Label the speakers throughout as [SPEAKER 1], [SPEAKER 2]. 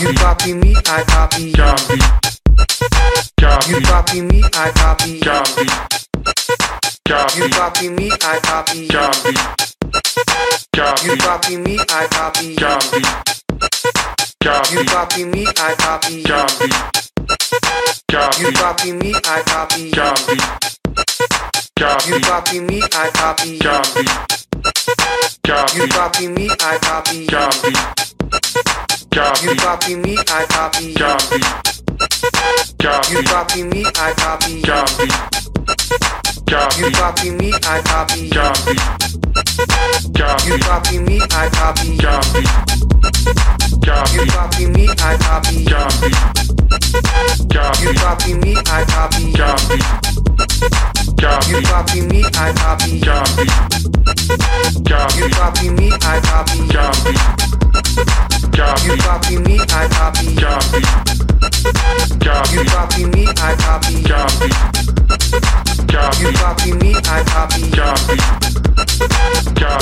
[SPEAKER 1] You copy me, I copy you. Copy. You copy me, I copy you. Copy. You copy me, I copy you. Copy. You copy me, I copy you. Copy. You copy me, I copy you. Copy. You copy me, I copy you. Copy. You copy me, I copy you. You copy me, I copy you. Copy. Copy. You copy me, I copy. Copy. Copy. You copy me, I copy. Copy. Copy. You copy me, I copy. Copy. Copy. You copy me, I copy. Copy. Copy. You copy me, I copy. Copy. Copy. You copy me, I copy. Copy. Copy. You copy me, I copy. Copy. Copy. You copy me, I copy. Copy. Copy. You copy me, I copy. Copy. Copy. You copy me, I copy. You copy me, I copy.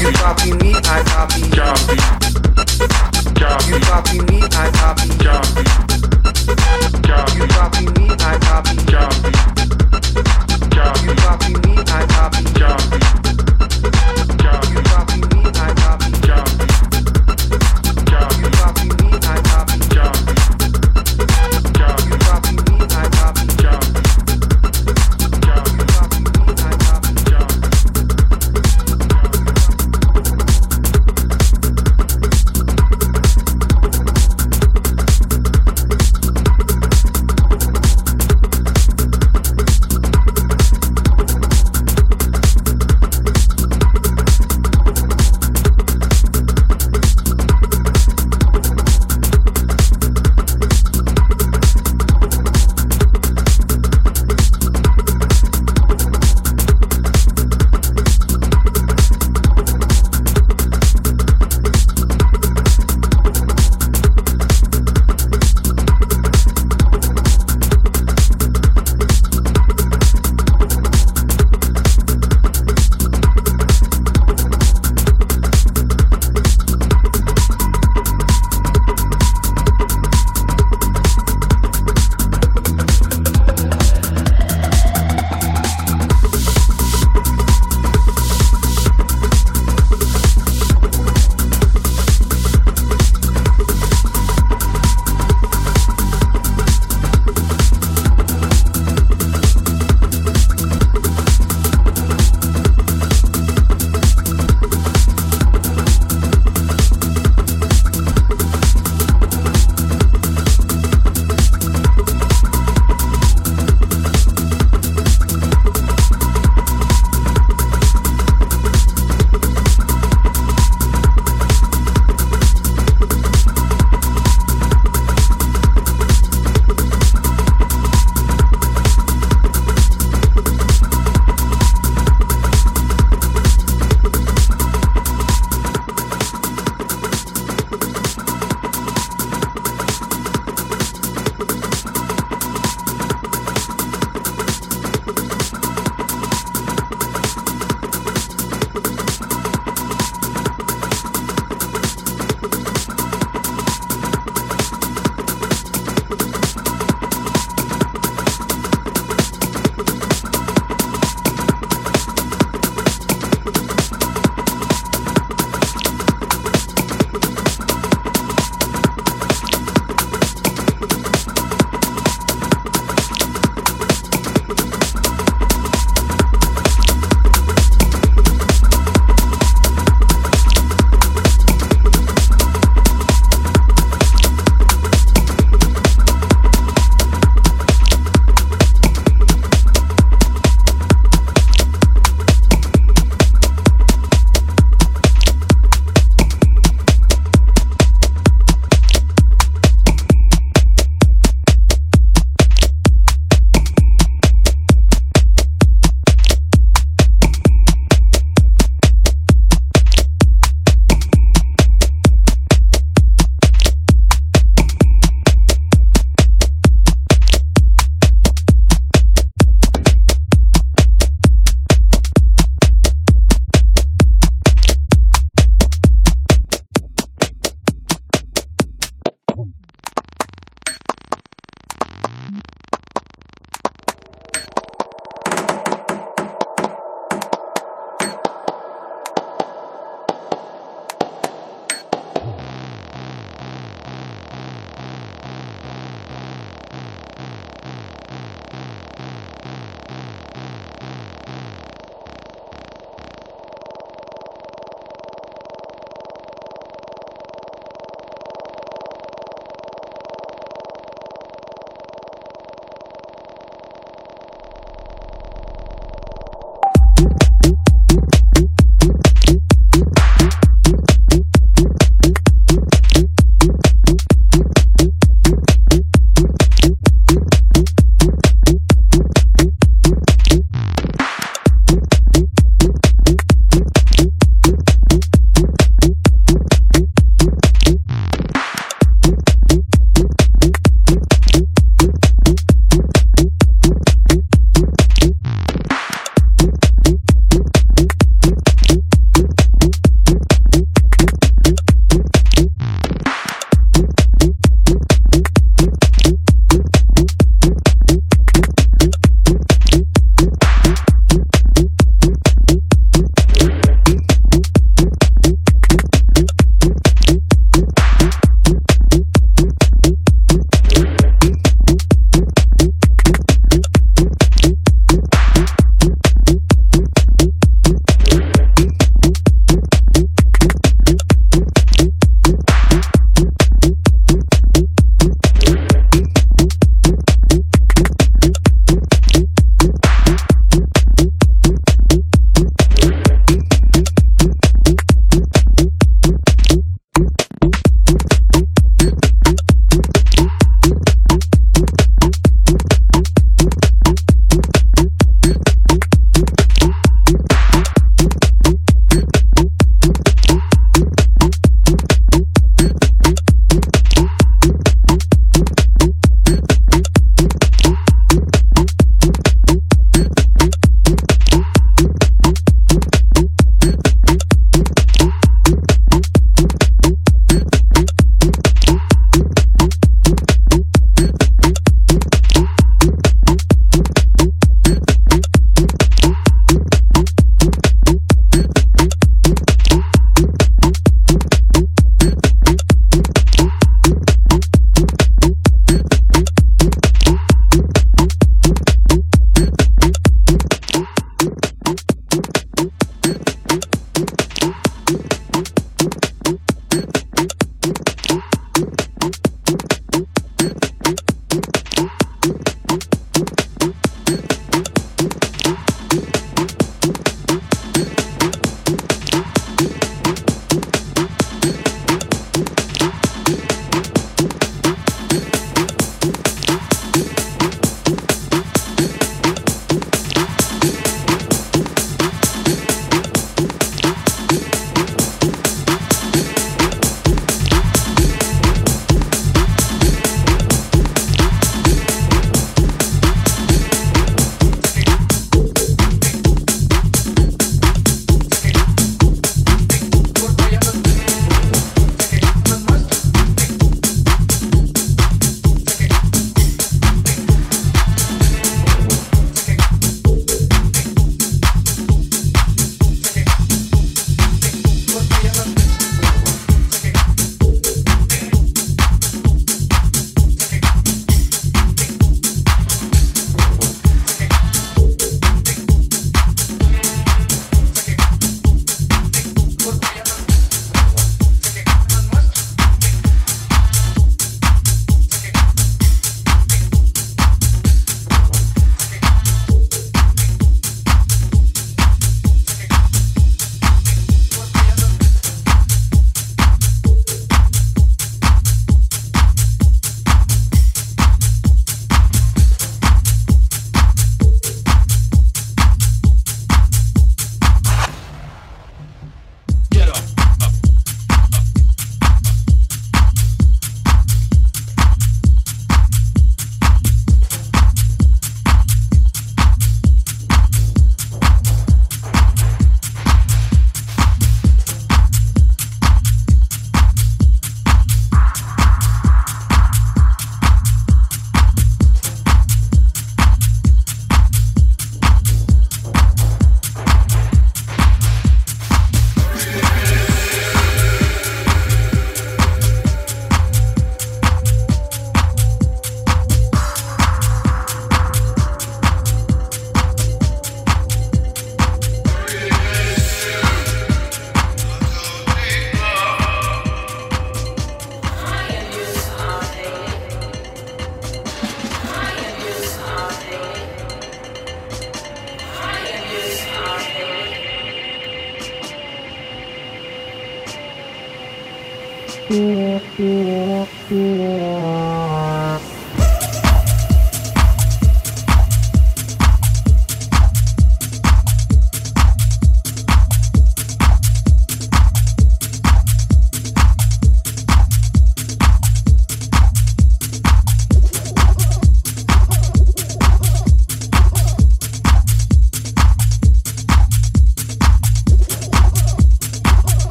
[SPEAKER 1] You copy me, I copy. You copy me, I copy. You copy me, I Copy. You copy me, I copy.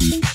[SPEAKER 2] Thank you.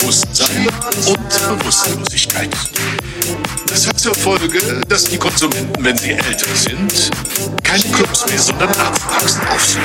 [SPEAKER 3] Bewusstsein und Bewusstlosigkeit. Das hat zur Folge, dass die Konsumenten, wenn sie älter sind, keine Clubs mehr, sondern Nachwachsen aufsuchen.